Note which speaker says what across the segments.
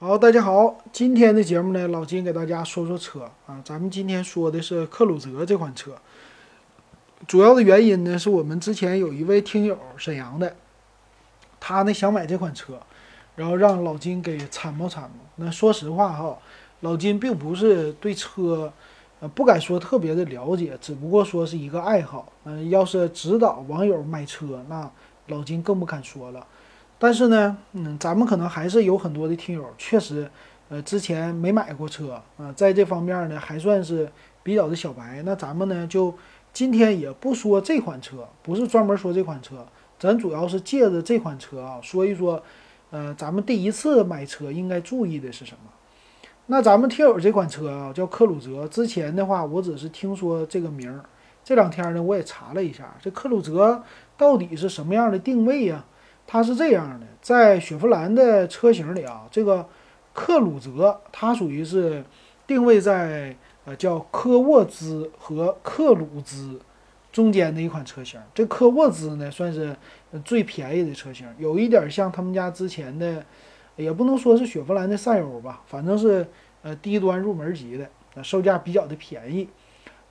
Speaker 1: 好，大家好，今天的节目呢，老金给大家说说车啊。咱们今天说的是克鲁泽这款车，主要的原因呢，是我们之前有一位听友沈阳的，他呢想买这款车，然后让老金给参谋参谋。那说实话哈，老金并不是对车，呃，不敢说特别的了解，只不过说是一个爱好。嗯，要是指导网友买车，那老金更不敢说了。但是呢，嗯，咱们可能还是有很多的听友确实，呃，之前没买过车啊，在这方面呢还算是比较的小白。那咱们呢就今天也不说这款车，不是专门说这款车，咱主要是借着这款车啊说一说，呃，咱们第一次买车应该注意的是什么？那咱们听友这款车啊叫克鲁泽，之前的话我只是听说这个名儿，这两天呢我也查了一下，这克鲁泽到底是什么样的定位呀？它是这样的，在雪佛兰的车型里啊，这个克鲁泽它属于是定位在呃叫科沃兹和克鲁兹中间的一款车型。这科沃兹呢算是最便宜的车型，有一点像他们家之前的，也不能说是雪佛兰的赛欧吧，反正是呃低端入门级的，售价比较的便宜。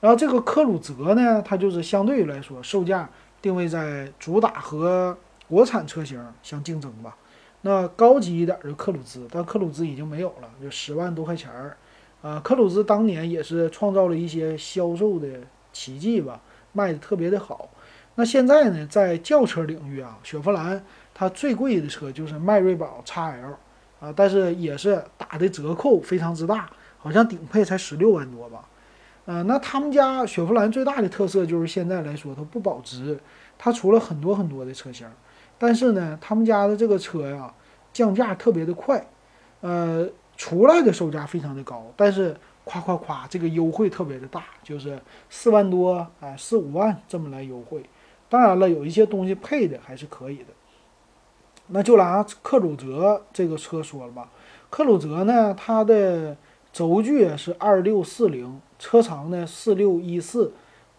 Speaker 1: 然后这个克鲁泽呢，它就是相对于来说售价定位在主打和国产车型相竞争吧，那高级一点的克鲁兹，但克鲁兹已经没有了，就十万多块钱儿，啊，克鲁兹当年也是创造了一些销售的奇迹吧，卖的特别的好。那现在呢，在轿车领域啊，雪佛兰它最贵的车就是迈锐宝 XL，啊，但是也是打的折扣非常之大，好像顶配才十六万多吧，嗯，那他们家雪佛兰最大的特色就是现在来说它不保值，它出了很多很多的车型。但是呢，他们家的这个车呀，降价特别的快，呃，出来的售价非常的高，但是夸夸夸，这个优惠特别的大，就是四万多，哎，四五万这么来优惠。当然了，有一些东西配的还是可以的。那就拿克鲁泽这个车说了吧，克鲁泽呢，它的轴距是二六四零，车长呢四六一四。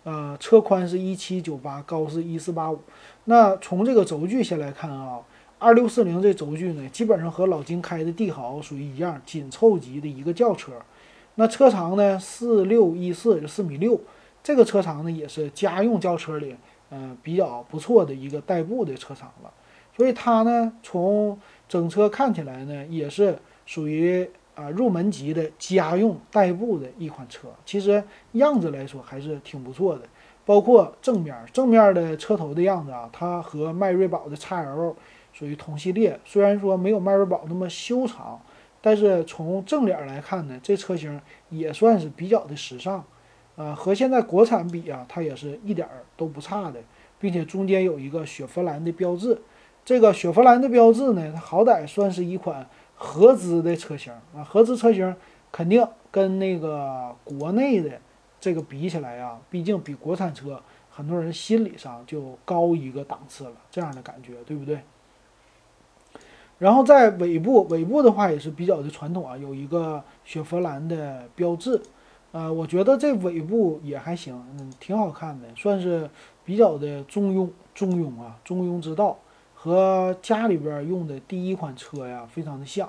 Speaker 1: 呃，车宽是一七九八，高是一四八五。那从这个轴距先来看啊，二六四零这轴距呢，基本上和老金开的帝豪属于一样，紧凑级的一个轿车。那车长呢，四六一四，就四米六。这个车长呢，也是家用轿车里，嗯，比较不错的一个代步的车长了。所以它呢，从整车看起来呢，也是属于。啊，入门级的家用代步的一款车，其实样子来说还是挺不错的。包括正面，正面的车头的样子啊，它和迈锐宝的 XL 属于同系列。虽然说没有迈锐宝那么修长，但是从正脸来看呢，这车型也算是比较的时尚。呃，和现在国产比啊，它也是一点儿都不差的，并且中间有一个雪佛兰的标志。这个雪佛兰的标志呢，它好歹算是一款。合资的车型啊，合资车型肯定跟那个国内的这个比起来啊，毕竟比国产车，很多人心理上就高一个档次了，这样的感觉，对不对？然后在尾部，尾部的话也是比较的传统啊，有一个雪佛兰的标志，呃，我觉得这尾部也还行，嗯，挺好看的，算是比较的中庸，中庸啊，中庸之道。和家里边用的第一款车呀，非常的像，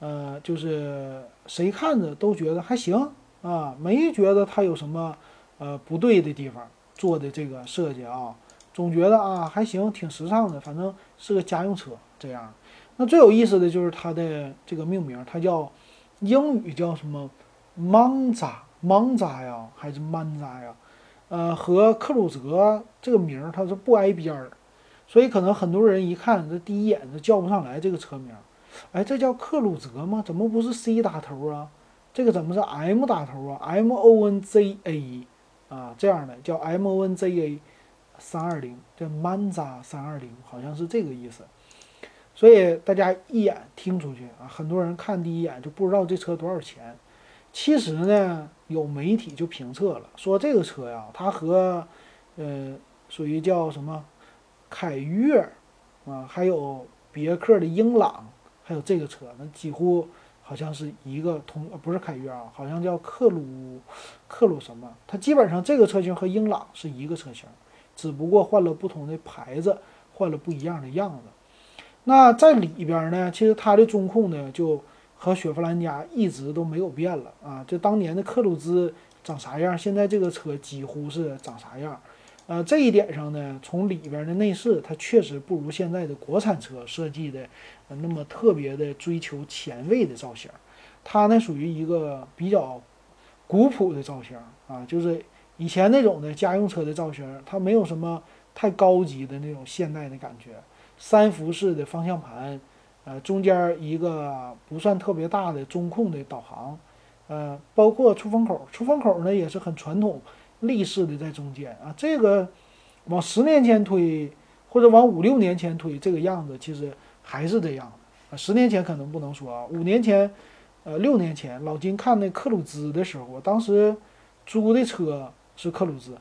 Speaker 1: 呃，就是谁看着都觉得还行啊，没觉得它有什么呃不对的地方，做的这个设计啊，总觉得啊还行，挺时尚的，反正是个家用车这样。那最有意思的就是它的这个命名，它叫英语叫什么 Monza，Monza 呀，还是 Manza 呀？呃，和克鲁泽这个名儿它是不挨边儿。所以可能很多人一看这第一眼就叫不上来这个车名，哎，这叫克鲁泽吗？怎么不是 C 打头啊？这个怎么是 M 打头啊？M O N Z A 啊，这样的叫 M O N Z A 三二零，这 Manza 三二零好像是这个意思。所以大家一眼听出去啊，很多人看第一眼就不知道这车多少钱。其实呢，有媒体就评测了，说这个车呀，它和呃属于叫什么？凯越，啊，还有别克的英朗，还有这个车，那几乎好像是一个同，不是凯越啊，好像叫克鲁，克鲁什么？它基本上这个车型和英朗是一个车型，只不过换了不同的牌子，换了不一样的样子。那在里边呢，其实它的中控呢就和雪佛兰家一直都没有变了啊。就当年的克鲁兹长啥样，现在这个车几乎是长啥样。呃，这一点上呢，从里边的内饰，它确实不如现在的国产车设计的那么特别的追求前卫的造型。它呢属于一个比较古朴的造型啊，就是以前那种的家用车的造型，它没有什么太高级的那种现代的感觉。三辐式的方向盘，呃，中间一个不算特别大的中控的导航，呃，包括出风口，出风口呢也是很传统。立式的在中间啊，这个往十年前推，或者往五六年前推，这个样子其实还是这样啊。十年前可能不能说啊，五年前，呃，六年前，老金看那克鲁兹的时候，当时租的车是克鲁兹，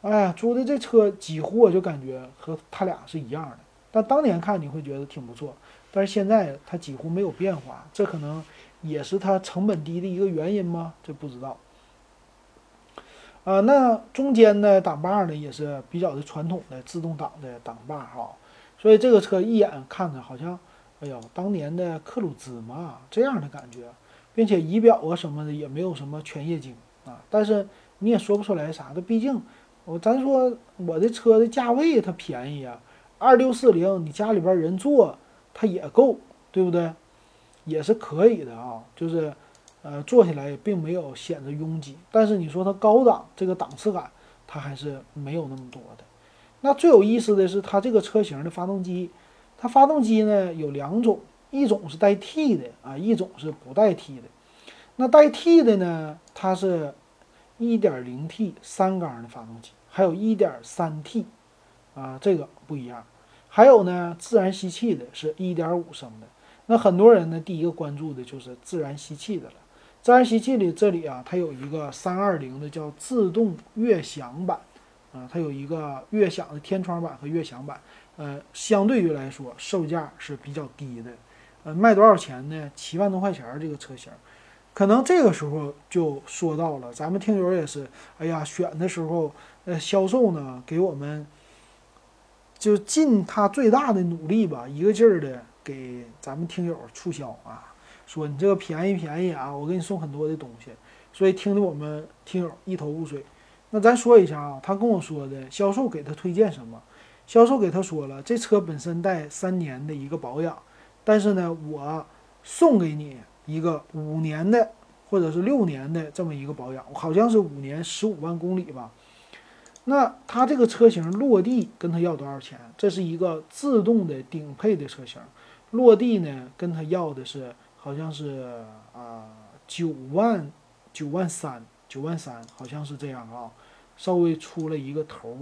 Speaker 1: 哎呀，租的这车几乎我就感觉和他俩是一样的。但当年看你会觉得挺不错，但是现在它几乎没有变化，这可能也是它成本低的一个原因吗？这不知道。啊，那中间的挡把呢，也是比较的传统的自动挡的挡把哈，所以这个车一眼看着好像，哎呦，当年的克鲁兹嘛，这样的感觉，并且仪表啊什么的也没有什么全液晶啊，但是你也说不出来啥的，毕竟我咱说我的车的价位它便宜啊，二六四零，你家里边人坐它也够，对不对？也是可以的啊，就是。呃，坐起来也并没有显得拥挤，但是你说它高档，这个档次感它还是没有那么多的。那最有意思的是它这个车型的发动机，它发动机呢有两种，一种是带 T 的啊，一种是不带 T 的。那带 T 的呢，它是 1.0T 三缸的发动机，还有一点三 T 啊，这个不一样。还有呢，自然吸气的是1.5升的。那很多人呢，第一个关注的就是自然吸气的了。自然吸气里这里啊，它有一个三二零的叫自动悦享版，啊，它有一个悦享的天窗版和悦享版，呃，相对于来说售价是比较低的，呃，卖多少钱呢？七万多块钱这个车型，可能这个时候就说到了，咱们听友也是，哎呀，选的时候，呃，销售呢给我们就尽他最大的努力吧，一个劲儿的给咱们听友促销啊。说你这个便宜便宜啊，我给你送很多的东西，所以听得我们听友一头雾水。那咱说一下啊，他跟我说的销售给他推荐什么？销售给他说了，这车本身带三年的一个保养，但是呢，我送给你一个五年的或者是六年的这么一个保养，好像是五年十五万公里吧。那他这个车型落地跟他要多少钱？这是一个自动的顶配的车型，落地呢跟他要的是。好像是啊，九万九万三，九万三，好像是这样啊，稍微出了一个头，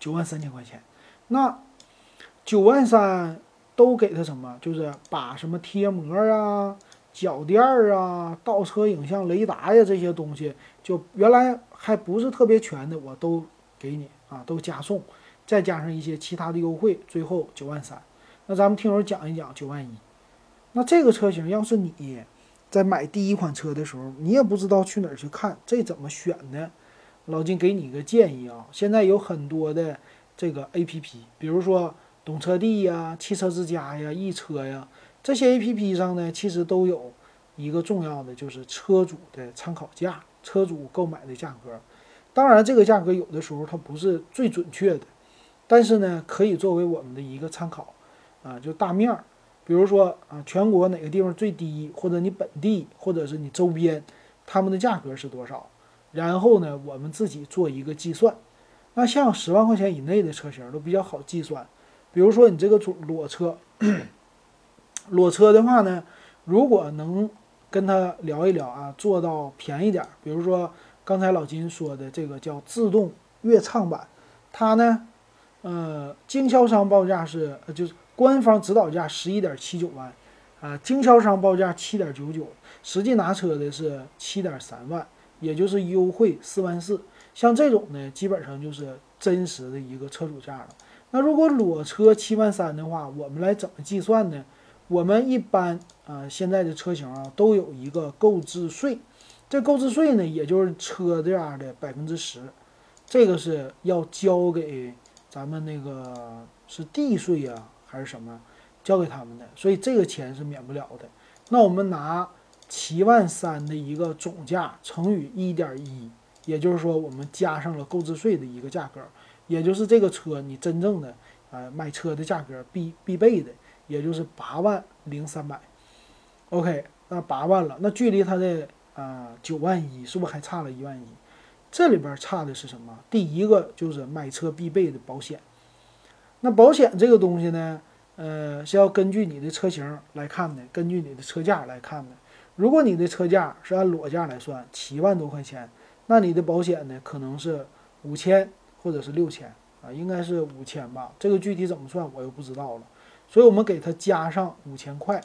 Speaker 1: 九万三千块钱。那九万三都给他什么？就是把什么贴膜啊、脚垫啊、倒车影像雷达呀这些东西，就原来还不是特别全的，我都给你啊，都加送，再加上一些其他的优惠，最后九万三。那咱们听友讲一讲九万一。那这个车型要是你在买第一款车的时候，你也不知道去哪儿去看，这怎么选呢？老金给你一个建议啊，现在有很多的这个 A P P，比如说懂车帝呀、汽车之家呀、易车呀，这些 A P P 上呢，其实都有一个重要的就是车主的参考价，车主购买的价格。当然，这个价格有的时候它不是最准确的，但是呢，可以作为我们的一个参考啊，就大面儿。比如说啊，全国哪个地方最低，或者你本地，或者是你周边，他们的价格是多少？然后呢，我们自己做一个计算。那像十万块钱以内的车型都比较好计算。比如说你这个裸车，裸车的话呢，如果能跟他聊一聊啊，做到便宜点，比如说刚才老金说的这个叫自动悦畅版，它呢，呃，经销商报价是就是。官方指导价十一点七九万，啊，经销商报价七点九九，实际拿车的是七点三万，也就是优惠四万四。像这种呢，基本上就是真实的一个车主价了。那如果裸车七万三的话，我们来怎么计算呢？我们一般啊，现在的车型啊都有一个购置税，这购置税呢，也就是车价的百分之十，这个是要交给咱们那个是地税呀。还是什么交给他们的，所以这个钱是免不了的。那我们拿七万三的一个总价乘以一点一，也就是说我们加上了购置税的一个价格，也就是这个车你真正的呃买车的价格必必备的，也就是八万零三百。OK，那八万了，那距离它的啊九万一是不是还差了一万一？这里边差的是什么？第一个就是买车必备的保险。那保险这个东西呢，呃，是要根据你的车型来看的，根据你的车价来看的。如果你的车价是按裸价来算，七万多块钱，那你的保险呢，可能是五千或者是六千啊，应该是五千吧。这个具体怎么算我又不知道了，所以我们给它加上五千块。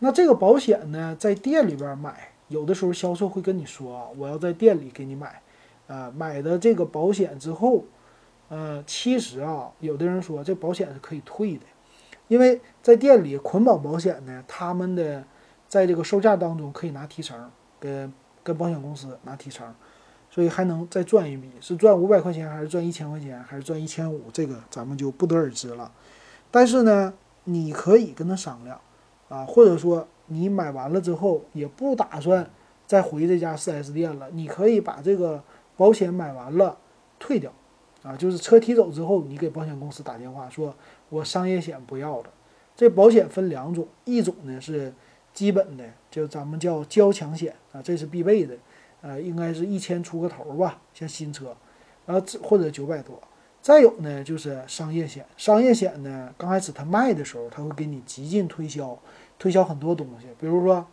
Speaker 1: 那这个保险呢，在店里边买，有的时候销售会跟你说啊，我要在店里给你买，啊，买的这个保险之后。呃，其实啊，有的人说这保险是可以退的，因为在店里捆绑保险呢，他们的在这个售价当中可以拿提成，跟跟保险公司拿提成，所以还能再赚一笔，是赚五百块钱还是赚一千块钱还是赚一千五，这个咱们就不得而知了。但是呢，你可以跟他商量啊，或者说你买完了之后也不打算再回这家 4S 店了，你可以把这个保险买完了退掉。啊，就是车提走之后，你给保险公司打电话说，我商业险不要了。这保险分两种，一种呢是基本的，就咱们叫交强险啊，这是必备的，呃，应该是一千出个头吧，像新车，然后或者九百多。再有呢就是商业险，商业险呢刚开始他卖的时候，他会给你极尽推销，推销很多东西，比如说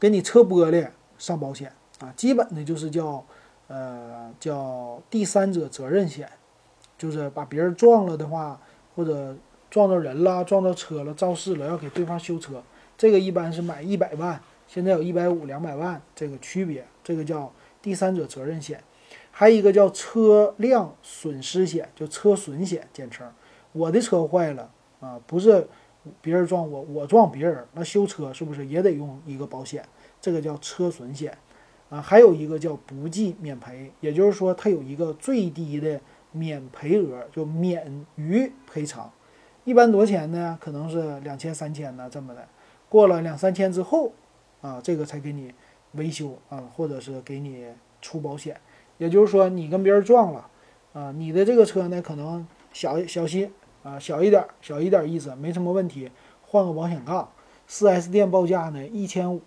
Speaker 1: 给你车玻璃上保险啊，基本的就是叫。呃，叫第三者责任险，就是把别人撞了的话，或者撞到人了、撞到车了、肇事了，要给对方修车，这个一般是买一百万，现在有一百五、两百万这个区别，这个叫第三者责任险。还有一个叫车辆损失险，就车损险简称。我的车坏了啊，不是别人撞我，我撞别人，那修车是不是也得用一个保险？这个叫车损险。啊，还有一个叫不计免赔，也就是说它有一个最低的免赔额，就免于赔偿。一般多少钱呢？可能是两千、三千呢，这么的。过了两三千之后，啊，这个才给你维修啊，或者是给你出保险。也就是说，你跟别人撞了，啊，你的这个车呢可能小小心啊，小一点，小一点意思，没什么问题，换个保险杠。4S 店报价呢一千五。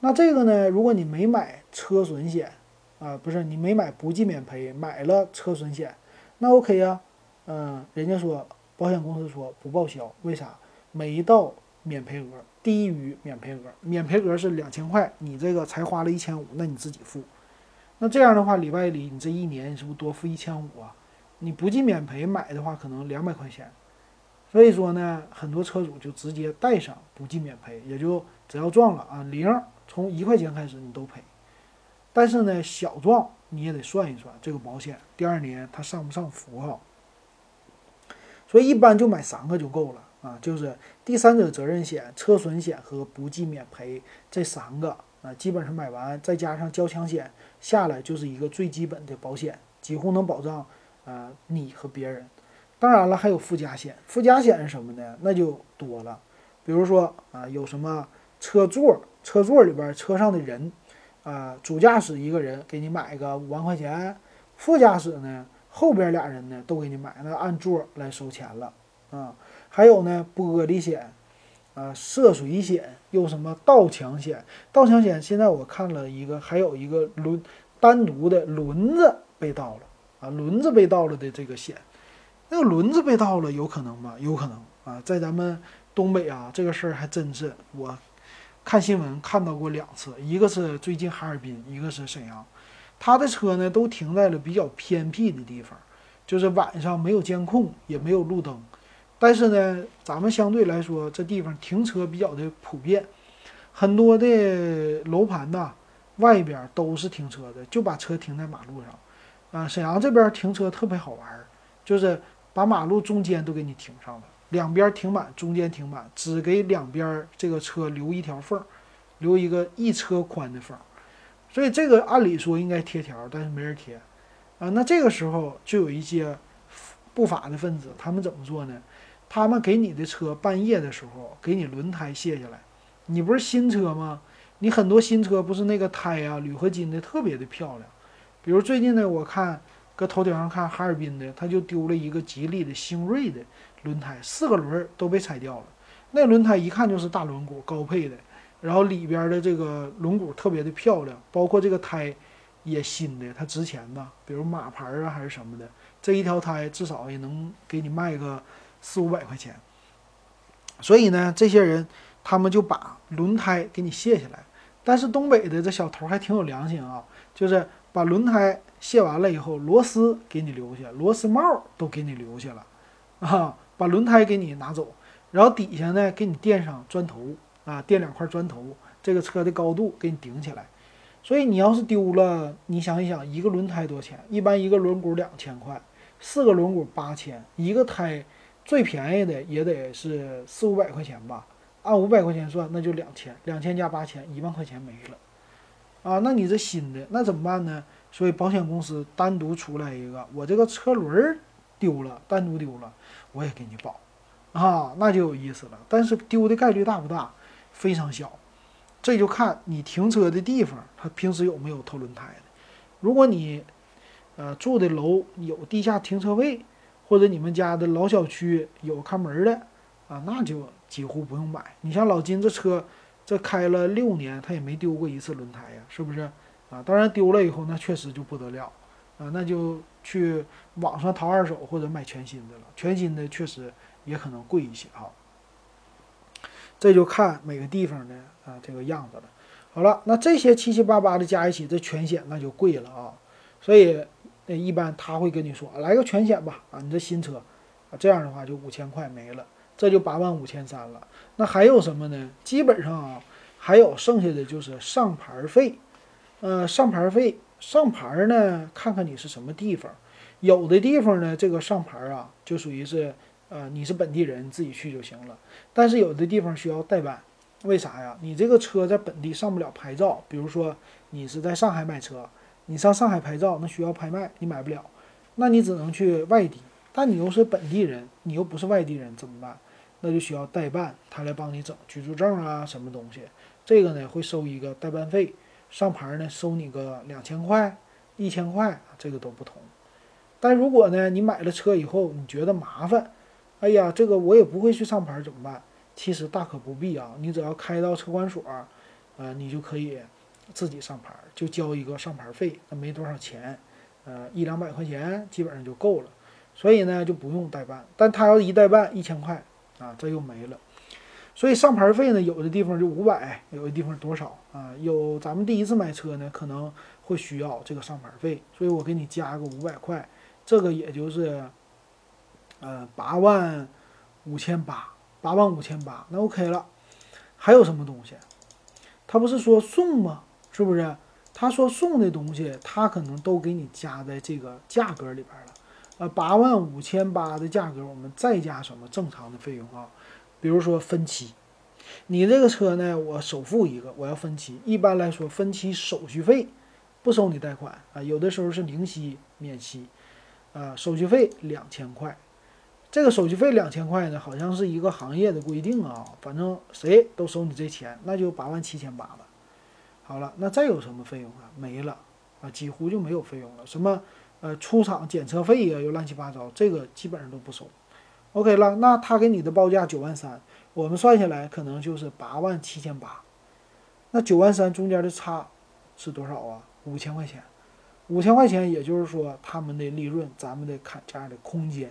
Speaker 1: 那这个呢？如果你没买车损险，啊，不是你没买不计免赔，买了车损险，那 OK 呀，嗯，人家说保险公司说不报销，为啥？没到免赔额，低于免赔额，免赔额是两千块，你这个才花了一千五，那你自己付。那这样的话，里外里你这一年你是不是多付一千五啊？你不计免赔买的话，可能两百块钱。所以说呢，很多车主就直接带上不计免赔，也就只要撞了啊零。从一块钱开始你都赔，但是呢，小撞你也得算一算这个保险第二年它上不上符号。所以一般就买三个就够了啊，就是第三者责任险、车损险和不计免赔这三个啊，基本上买完再加上交强险下来就是一个最基本的保险，几乎能保障啊你和别人。当然了，还有附加险，附加险是什么呢？那就多了，比如说啊，有什么车座。车座里边车上的人，啊，主驾驶一个人给你买个五万块钱，副驾驶呢后边俩人呢都给你买，那按座来收钱了啊。还有呢玻璃险，啊涉水险，又什么盗抢险？盗抢险现在我看了一个，还有一个轮单独的轮子被盗了啊，轮子被盗了的这个险，那个轮子被盗了有可能吗？有可能啊，在咱们东北啊，这个事儿还真是我。看新闻看到过两次，一个是最近哈尔滨，一个是沈阳，他的车呢都停在了比较偏僻的地方，就是晚上没有监控，也没有路灯，但是呢，咱们相对来说这地方停车比较的普遍，很多的楼盘呐外边都是停车的，就把车停在马路上，啊，沈阳这边停车特别好玩，就是把马路中间都给你停上了。两边停满，中间停满，只给两边这个车留一条缝，留一个一车宽的缝。所以这个按理说应该贴条，但是没人贴啊。那这个时候就有一些不法的分子，他们怎么做呢？他们给你的车半夜的时候给你轮胎卸下来，你不是新车吗？你很多新车不是那个胎啊，铝合金的特别的漂亮。比如最近呢，我看搁头顶上看哈尔滨的，他就丢了一个吉利的星瑞的轮胎，四个轮儿都被拆掉了。那轮胎一看就是大轮毂高配的，然后里边的这个轮毂特别的漂亮，包括这个胎也新的，它值钱呐。比如马牌啊还是什么的，这一条胎至少也能给你卖个四五百块钱。所以呢，这些人他们就把轮胎给你卸下来。但是东北的这小头还挺有良心啊，就是把轮胎卸完了以后，螺丝给你留下，螺丝帽都给你留下了，啊，把轮胎给你拿走，然后底下呢给你垫上砖头啊，垫两块砖头，这个车的高度给你顶起来。所以你要是丢了，你想一想，一个轮胎多少钱？一般一个轮毂两千块，四个轮毂八千，一个胎最便宜的也得是四五百块钱吧。按五百块钱算，那就两千，两千加八千，一万块钱没了，啊，那你这新的那怎么办呢？所以保险公司单独出来一个，我这个车轮丢了，单独丢了，我也给你保，啊，那就有意思了。但是丢的概率大不大？非常小，这就看你停车的地方，他平时有没有偷轮胎的。如果你，呃，住的楼有地下停车位，或者你们家的老小区有看门的，啊，那就。几乎不用买，你像老金这车，这开了六年，他也没丢过一次轮胎呀，是不是？啊，当然丢了以后，那确实就不得了，啊，那就去网上淘二手或者买全新的了。全新的确实也可能贵一些哈。这就看每个地方的啊这个样子了。好了，那这些七七八八的加一起，这全险那就贵了啊。所以那一般他会跟你说，来个全险吧，啊，你这新车，啊，这样的话就五千块没了。这就八万五千三了，那还有什么呢？基本上啊，还有剩下的就是上牌费，呃，上牌费上牌呢，看看你是什么地方，有的地方呢，这个上牌啊，就属于是，呃，你是本地人自己去就行了。但是有的地方需要代办，为啥呀？你这个车在本地上不了牌照，比如说你是在上海买车，你上上海牌照那需要拍卖，你买不了，那你只能去外地。但你又是本地人，你又不是外地人，怎么办？那就需要代办，他来帮你整居住证啊，什么东西？这个呢会收一个代办费，上牌呢收你个两千块、一千块，这个都不同。但如果呢你买了车以后你觉得麻烦，哎呀，这个我也不会去上牌，怎么办？其实大可不必啊，你只要开到车管所，呃，你就可以自己上牌，就交一个上牌费，那没多少钱，呃，一两百块钱基本上就够了。所以呢就不用代办，但他要一代办一千块。啊，这又没了，所以上牌费呢，有的地方就五百，有的地方多少啊？有咱们第一次买车呢，可能会需要这个上牌费，所以我给你加个五百块，这个也就是，呃，八万五千八，八万五千八，那 OK 了。还有什么东西？他不是说送吗？是不是？他说送的东西，他可能都给你加在这个价格里边了。呃，八万五千八的价格，我们再加什么正常的费用啊？比如说分期，你这个车呢，我首付一个，我要分期。一般来说，分期手续费不收你贷款啊，有的时候是零息免息，啊，手续费两千块。这个手续费两千块呢，好像是一个行业的规定啊，反正谁都收你这钱，那就八万七千八了。好了，那再有什么费用啊？没了啊，几乎就没有费用了。什么？呃，出厂检测费呀，又乱七八糟，这个基本上都不收。OK 了，那他给你的报价九万三，我们算下来可能就是八万七千八。那九万三中间的差是多少啊？五千块钱，五千块钱，也就是说他们的利润，咱们的砍价的空间，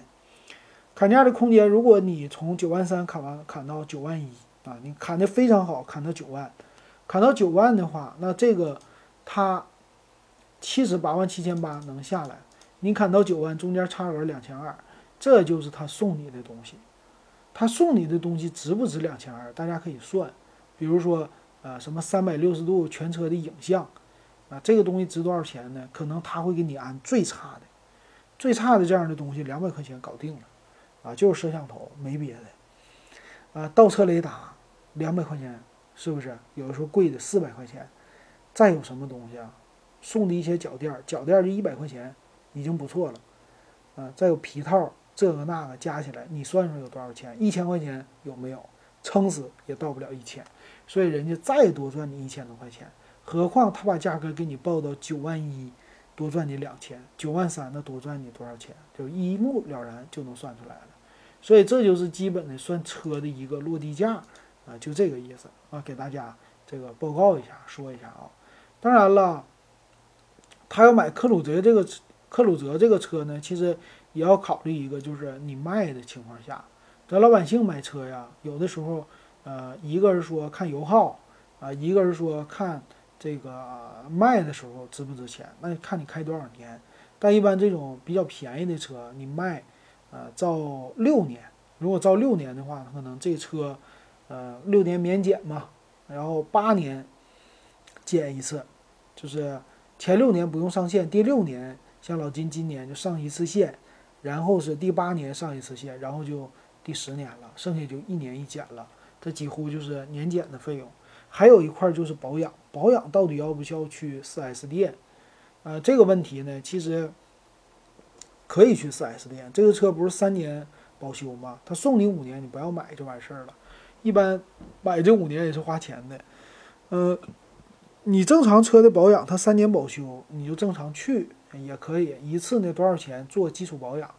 Speaker 1: 砍价的空间，如果你从九万三砍完砍到九万一啊，你砍的非常好，砍到九万，砍到九万的话，那这个他。七十八万七千八能下来，你砍到九万，中间差额两千二，这就是他送你的东西。他送你的东西值不值两千二？大家可以算，比如说，呃，什么三百六十度全车的影像，啊，这个东西值多少钱呢？可能他会给你安最差的，最差的这样的东西两百块钱搞定了，啊，就是摄像头，没别的，啊，倒车雷达两百块钱，是不是？有的时候贵的四百块钱，再有什么东西啊？送的一些脚垫，脚垫就一百块钱，已经不错了，啊，再有皮套这个那个加起来，你算算有多少钱？一千块钱有没有？撑死也到不了一千。所以人家再多赚你一千多块钱，何况他把价格给你报到九万一，多赚你两千，九万三那多赚你多少钱？就一目了然就能算出来了。所以这就是基本的算车的一个落地价啊，就这个意思啊，给大家这个报告一下，说一下啊。当然了，他要买克鲁泽这个克鲁泽这个车呢，其实也要考虑一个，就是你卖的情况下，咱老百姓买车呀，有的时候。呃，一个是说看油耗，啊，一个是说看这个卖的时候值不值钱，那看你开多少年。但一般这种比较便宜的车，你卖，呃，照六年，如果照六年的话，可能这车，呃，六年免检嘛，然后八年检一次，就是前六年不用上线，第六年像老金今年就上一次线，然后是第八年上一次线，然后就第十年了，剩下就一年一检了。这几乎就是年检的费用，还有一块就是保养。保养到底要不需要去 4S 店？呃，这个问题呢，其实可以去 4S 店。这个车不是三年保修吗？他送你五年，你不要买就完事儿了。一般买这五年也是花钱的。呃，你正常车的保养，它三年保修，你就正常去也可以。一次呢多少钱做基础保养？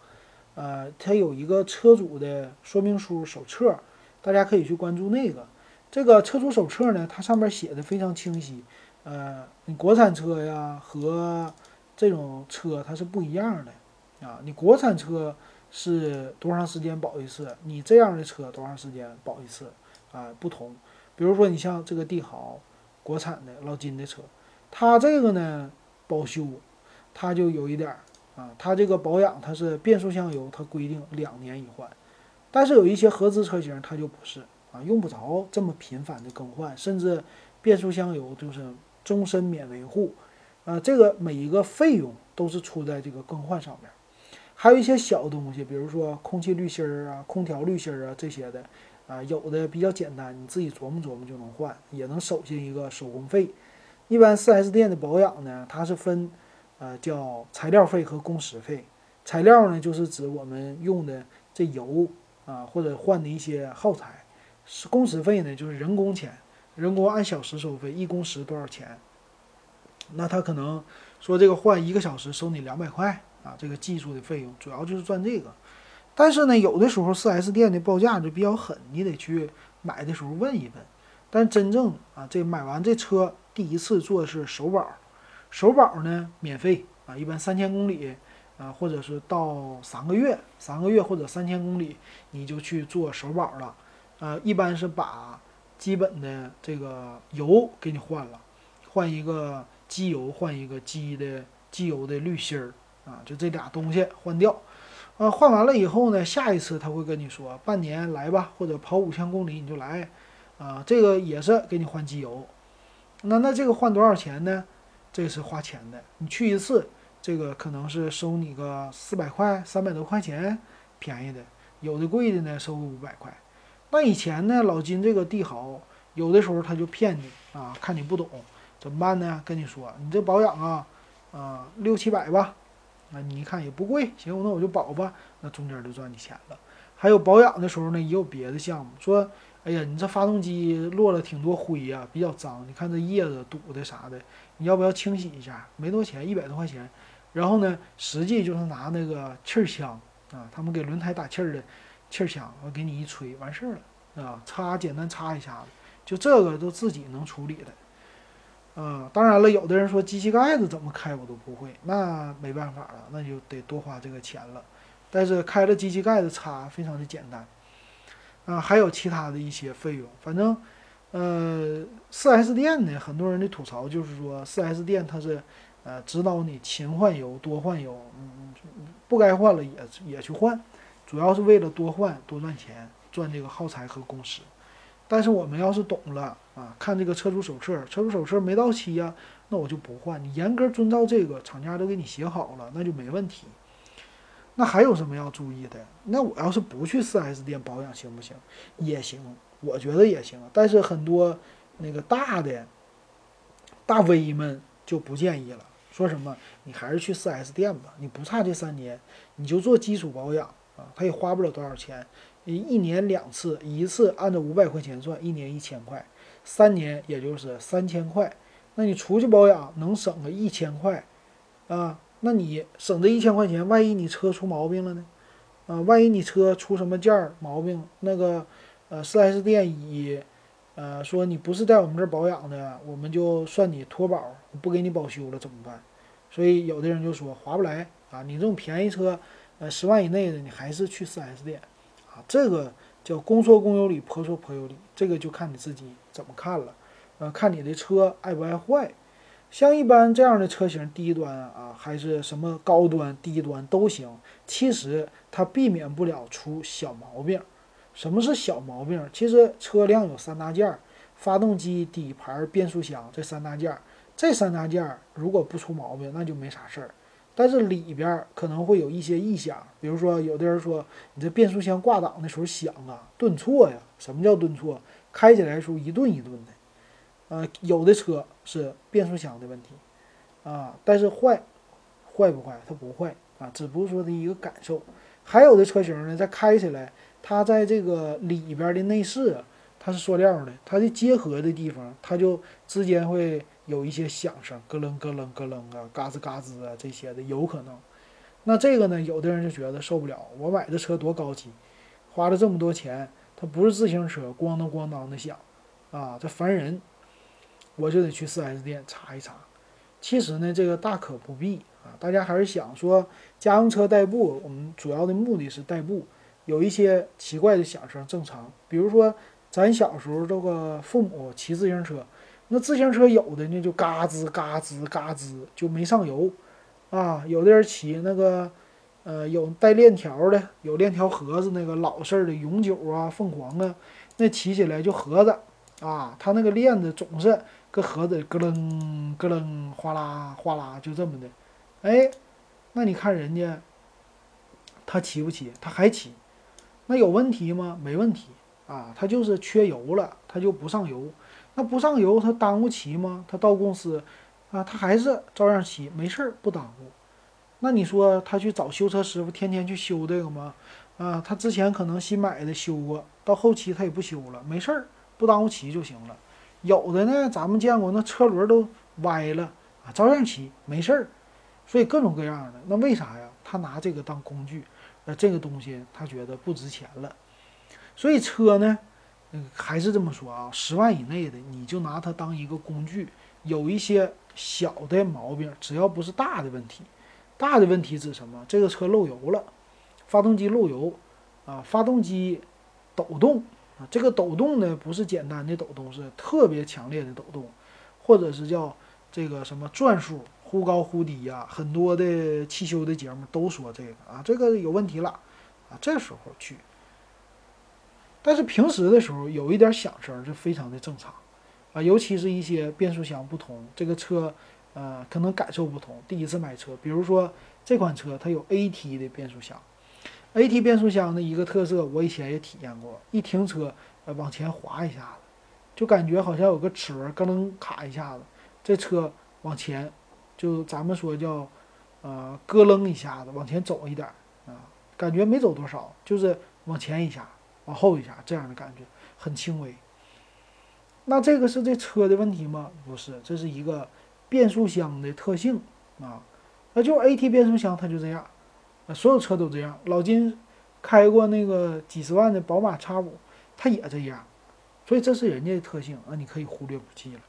Speaker 1: 呃，它有一个车主的说明书手册。大家可以去关注那个，这个车主手册呢，它上面写的非常清晰。呃，你国产车呀和这种车它是不一样的啊。你国产车是多长时间保一次？你这样的车多长时间保一次？啊，不同。比如说你像这个帝豪，国产的老金的车，它这个呢保修，它就有一点儿啊，它这个保养它是变速箱油，它规定两年一换。但是有一些合资车型，它就不是啊，用不着这么频繁的更换，甚至变速箱油就是终身免维护，啊，这个每一个费用都是出在这个更换上面。还有一些小东西，比如说空气滤芯儿啊、空调滤芯儿啊这些的，啊，有的比较简单，你自己琢磨琢磨就能换，也能省下一个手工费。一般 4S 店的保养呢，它是分，呃，叫材料费和工时费。材料呢，就是指我们用的这油。啊，或者换的一些耗材，是工时费呢，就是人工钱，人工按小时收费，一工时多少钱？那他可能说这个换一个小时收你两百块啊，这个技术的费用主要就是赚这个。但是呢，有的时候 4S 店的报价就比较狠，你得去买的时候问一问。但真正啊，这买完这车第一次做的是首保，首保呢免费啊，一般三千公里。啊，或者是到三个月，三个月或者三千公里，你就去做首保了。呃，一般是把基本的这个油给你换了，换一个机油，换一个机的机油的滤芯儿啊，就这俩东西换掉。啊，换完了以后呢，下一次他会跟你说，半年来吧，或者跑五千公里你就来。啊，这个也是给你换机油。那那这个换多少钱呢？这是花钱的，你去一次。这个可能是收你个四百块、三百多块钱，便宜的；有的贵的呢，收个五百块。那以前呢，老金这个帝豪，有的时候他就骗你啊，看你不懂，怎么办呢？跟你说，你这保养啊，啊六七百吧，啊你一看也不贵，行，那我就保吧。那中间就赚你钱了。还有保养的时候呢，也有别的项目，说，哎呀，你这发动机落了挺多灰呀，比较脏，你看这叶子堵的啥的，你要不要清洗一下？没多钱，一百多块钱。然后呢，实际就是拿那个气儿枪啊，他们给轮胎打气儿的气儿枪，我给你一吹，完事儿了啊，擦简单擦一下子，就这个都自己能处理的，啊，当然了，有的人说机器盖子怎么开我都不会，那没办法了，那就得多花这个钱了。但是开了机器盖子擦非常的简单，啊，还有其他的一些费用，反正，呃，4S 店呢，很多人的吐槽就是说，4S 店它是。呃，指导你勤换油、多换油，嗯，不该换了也也去换，主要是为了多换多赚钱，赚这个耗材和工时。但是我们要是懂了啊，看这个车主手册，车主手册没到期呀，那我就不换。你严格遵照这个，厂家都给你写好了，那就没问题。那还有什么要注意的？那我要是不去 4S 店保养行不行？也行，我觉得也行。但是很多那个大的大 V 们就不建议了。说什么？你还是去 4S 店吧，你不差这三年，你就做基础保养啊，他也花不了多少钱，一年两次，一次按照五百块钱算，一年一千块，三年也就是三千块。那你出去保养能省个一千块，啊，那你省这一千块钱，万一你车出毛病了呢？啊，万一你车出什么件儿毛病，那个呃四 S 店以呃说你不是在我们这儿保养的，我们就算你脱保，不给你保修了怎么办？所以有的人就说划不来啊，你这种便宜车，呃十万以内的你还是去四 S 店，啊，这个叫公说公有理，婆说婆有理，这个就看你自己怎么看了。呃，看你的车爱不爱坏，像一般这样的车型，低端啊，还是什么高端、低端都行。其实它避免不了出小毛病。什么是小毛病？其实车辆有三大件儿：发动机、底盘、变速箱这三大件儿。这三大件儿如果不出毛病，那就没啥事儿。但是里边可能会有一些异响，比如说有的人说你这变速箱挂档的时候响啊，顿挫呀。什么叫顿挫？开起来的时候一顿一顿的。呃，有的车是变速箱的问题，啊，但是坏，坏不坏？它不坏啊，只不过说的一个感受。还有的车型呢，在开起来，它在这个里边的内饰，它是塑料的，它的结合的地方，它就之间会有一些响声，咯楞咯楞咯楞啊，嘎吱嘎吱啊这些的有可能。那这个呢，有的人就觉得受不了，我买的车多高级，花了这么多钱，它不是自行车，咣当咣当的响，啊，这烦人。我就得去 4S 店查一查，其实呢，这个大可不必啊。大家还是想说家用车代步，我们主要的目的是代步，有一些奇怪的响声正常。比如说咱小时候这个父母骑自行车，那自行车有的呢就嘎吱嘎吱嘎吱就没上油啊。有的人骑那个呃有带链条的，有链条盒子那个老式的永久啊、凤凰啊，那骑起来就盒子啊，它那个链子总是。个盒子咯楞咯楞，哗啦哗啦，就这么的，哎，那你看人家，他骑不骑？他还骑，那有问题吗？没问题啊，他就是缺油了，他就不上油。那不上油，他耽误骑吗？他到公司啊，他还是照样骑，没事儿，不耽误。那你说他去找修车师傅，天天去修这个吗？啊，他之前可能新买的修过，到后期他也不修了，没事儿，不耽误骑就行了。有的呢，咱们见过那车轮都歪了啊，照样骑没事儿，所以各种各样的。那为啥呀？他拿这个当工具，那这个东西他觉得不值钱了。所以车呢，嗯，还是这么说啊，十万以内的你就拿它当一个工具。有一些小的毛病，只要不是大的问题，大的问题指什么？这个车漏油了，发动机漏油啊，发动机抖动。啊，这个抖动呢，不是简单的抖动，是特别强烈的抖动，或者是叫这个什么转速忽高忽低呀。很多的汽修的节目都说这个啊，这个有问题了啊，这时候去。但是平时的时候有一点响声是非常的正常啊，尤其是一些变速箱不同，这个车呃可能感受不同。第一次买车，比如说这款车它有 AT 的变速箱。A/T 变速箱的一个特色，我以前也体验过。一停车，呃，往前滑一下子，就感觉好像有个齿轮咯楞卡一下子，这车往前，就咱们说叫，呃，咯楞一下子往前走一点啊，感觉没走多少，就是往前一下，往后一下这样的感觉，很轻微。那这个是这车的问题吗？不是，这是一个变速箱的特性啊，那就 A/T 变速箱它就这样。所有车都这样，老金开过那个几十万的宝马 X 五，它也这样，所以这是人家的特性啊，你可以忽略不计了，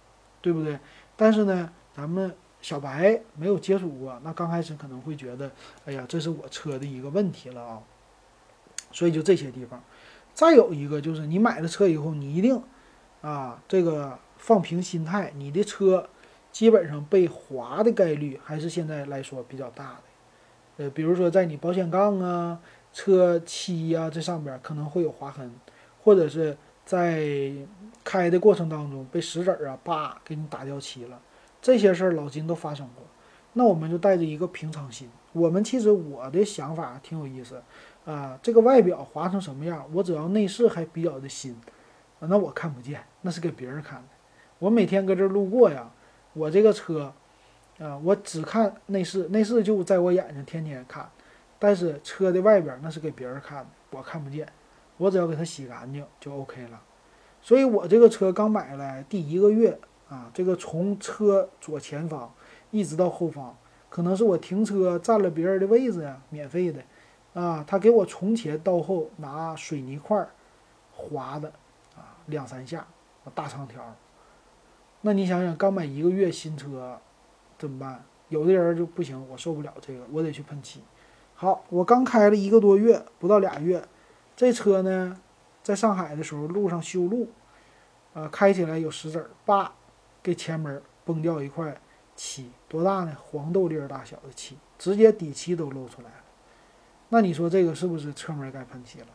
Speaker 1: 对不对？但是呢，咱们小白没有接触过，那刚开始可能会觉得，哎呀，这是我车的一个问题了啊。所以就这些地方，再有一个就是你买了车以后，你一定啊，这个放平心态，你的车基本上被划的概率还是现在来说比较大的。呃，比如说在你保险杠啊、车漆呀这上边可能会有划痕，或者是在开的过程当中被石子儿啊叭给你打掉漆了，这些事儿老金都发生过。那我们就带着一个平常心。我们其实我的想法挺有意思，啊，这个外表划成什么样，我只要内饰还比较的新，那我看不见，那是给别人看的。我每天搁这路过呀，我这个车。啊，我只看内饰，内饰就在我眼睛天天看，但是车的外边那是给别人看的，我看不见，我只要给它洗干净就 OK 了。所以我这个车刚买来第一个月啊，这个从车左前方一直到后方，可能是我停车占了别人的位置呀，免费的啊，他给我从前到后拿水泥块划的啊，两三下大长条。那你想想，刚买一个月新车怎么办？有的人就不行，我受不了这个，我得去喷漆。好，我刚开了一个多月，不到俩月，这车呢，在上海的时候路上修路，呃，开起来有石子儿，叭，给前门崩掉一块漆，多大呢？黄豆粒儿大小的漆，直接底漆都露出来了。那你说这个是不是车门该喷漆了？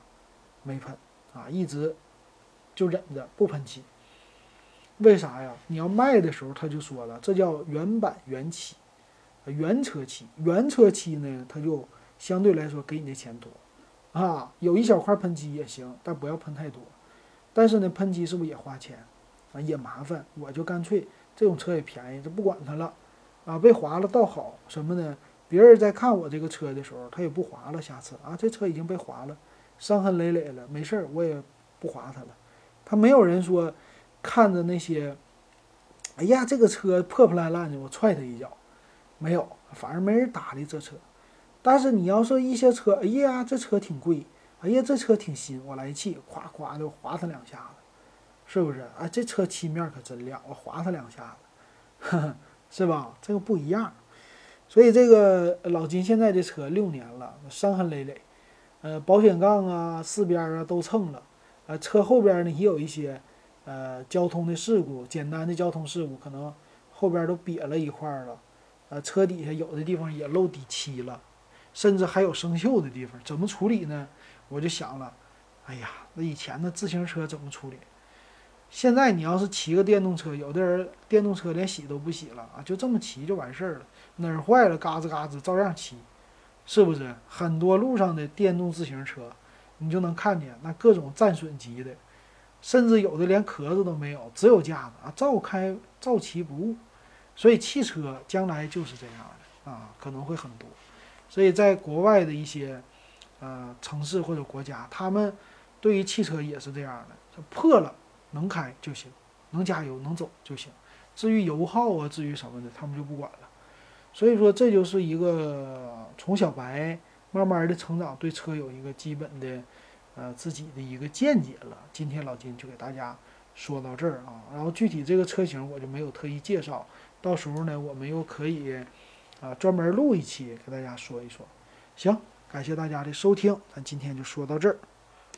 Speaker 1: 没喷啊，一直就忍着不喷漆。为啥呀？你要卖的时候他就说了，这叫原版原漆，原车漆。原车漆呢，它就相对来说给你的钱多，啊，有一小块喷漆也行，但不要喷太多。但是呢，喷漆是不是也花钱啊？也麻烦。我就干脆这种车也便宜，就不管它了，啊，被划了倒好什么呢？别人在看我这个车的时候，他也不划了。下次啊，这车已经被划了，伤痕累累了，没事儿，我也不划它了。他没有人说。看着那些，哎呀，这个车破破烂烂的，我踹他一脚，没有，反正没人搭理这车。但是你要说一些车，哎呀，这车挺贵，哎呀，这车挺新，我来气，咵咵就划他两下子，是不是？啊，这车漆面可真亮，我划他两下子，呵呵是吧？这个不一样。所以这个老金现在这车六年了，伤痕累累，呃，保险杠啊、四边啊都蹭了，呃，车后边呢也有一些。呃，交通的事故，简单的交通事故，可能后边都瘪了一块了，呃，车底下有的地方也漏底漆了，甚至还有生锈的地方，怎么处理呢？我就想了，哎呀，那以前的自行车怎么处理？现在你要是骑个电动车，有的人电动车连洗都不洗了啊，就这么骑就完事儿了，哪儿坏了嘎吱嘎吱照样骑，是不是？很多路上的电动自行车，你就能看见那各种战损级的。甚至有的连壳子都没有，只有架子啊，照开照骑不误。所以汽车将来就是这样的啊，可能会很多。所以在国外的一些呃城市或者国家，他们对于汽车也是这样的，破了能开就行，能加油能走就行。至于油耗啊，至于什么的，他们就不管了。所以说，这就是一个从小白慢慢的成长，对车有一个基本的。呃，自己的一个见解了。今天老金就给大家说到这儿啊，然后具体这个车型我就没有特意介绍，到时候呢，我们又可以啊专门录一期给大家说一说。行，感谢大家的收听，咱今天就说到这儿。